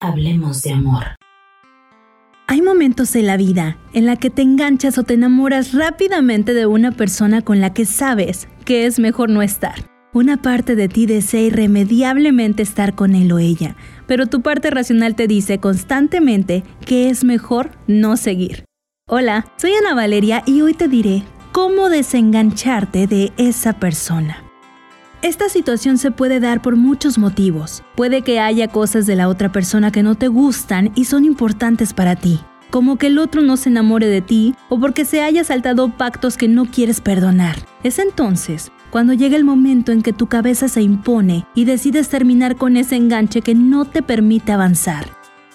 Hablemos de amor. Hay momentos en la vida en la que te enganchas o te enamoras rápidamente de una persona con la que sabes que es mejor no estar. Una parte de ti desea irremediablemente estar con él o ella, pero tu parte racional te dice constantemente que es mejor no seguir. Hola, soy Ana Valeria y hoy te diré cómo desengancharte de esa persona. Esta situación se puede dar por muchos motivos. Puede que haya cosas de la otra persona que no te gustan y son importantes para ti, como que el otro no se enamore de ti o porque se haya saltado pactos que no quieres perdonar. Es entonces cuando llega el momento en que tu cabeza se impone y decides terminar con ese enganche que no te permite avanzar.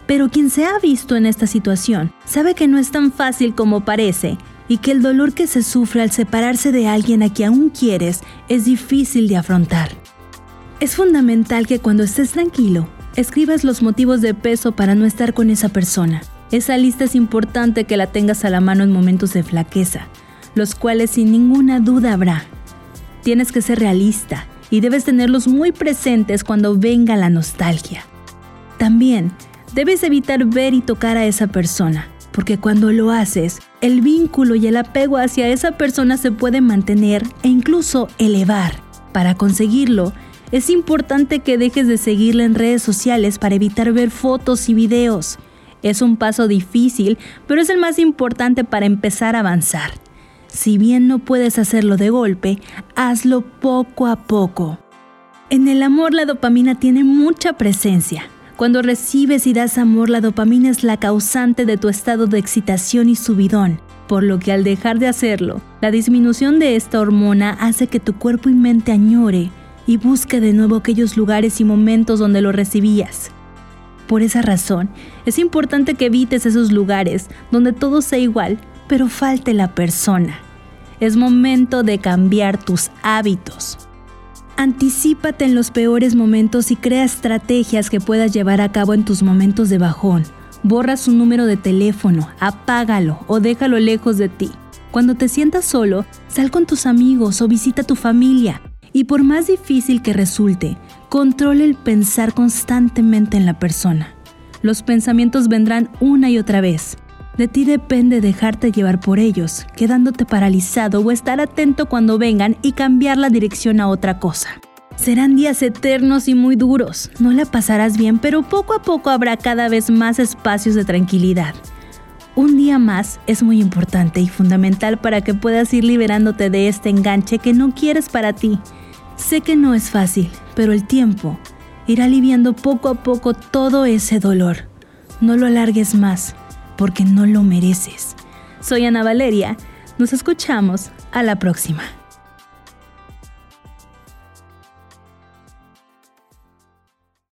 Pero quien se ha visto en esta situación sabe que no es tan fácil como parece y que el dolor que se sufre al separarse de alguien a quien aún quieres es difícil de afrontar. Es fundamental que cuando estés tranquilo, escribas los motivos de peso para no estar con esa persona. Esa lista es importante que la tengas a la mano en momentos de flaqueza, los cuales sin ninguna duda habrá. Tienes que ser realista y debes tenerlos muy presentes cuando venga la nostalgia. También debes evitar ver y tocar a esa persona, porque cuando lo haces, el vínculo y el apego hacia esa persona se puede mantener e incluso elevar. Para conseguirlo, es importante que dejes de seguirla en redes sociales para evitar ver fotos y videos. Es un paso difícil, pero es el más importante para empezar a avanzar. Si bien no puedes hacerlo de golpe, hazlo poco a poco. En el amor la dopamina tiene mucha presencia, cuando recibes y das amor, la dopamina es la causante de tu estado de excitación y subidón, por lo que al dejar de hacerlo, la disminución de esta hormona hace que tu cuerpo y mente añore y busque de nuevo aquellos lugares y momentos donde lo recibías. Por esa razón, es importante que evites esos lugares donde todo sea igual, pero falte la persona. Es momento de cambiar tus hábitos. Anticípate en los peores momentos y crea estrategias que puedas llevar a cabo en tus momentos de bajón. Borra su número de teléfono, apágalo o déjalo lejos de ti. Cuando te sientas solo, sal con tus amigos o visita a tu familia. Y por más difícil que resulte, controle el pensar constantemente en la persona. Los pensamientos vendrán una y otra vez, de ti depende dejarte llevar por ellos, quedándote paralizado o estar atento cuando vengan y cambiar la dirección a otra cosa. Serán días eternos y muy duros, no la pasarás bien, pero poco a poco habrá cada vez más espacios de tranquilidad. Un día más es muy importante y fundamental para que puedas ir liberándote de este enganche que no quieres para ti. Sé que no es fácil, pero el tiempo irá aliviando poco a poco todo ese dolor. No lo alargues más porque no lo mereces. Soy Ana Valeria, nos escuchamos a la próxima.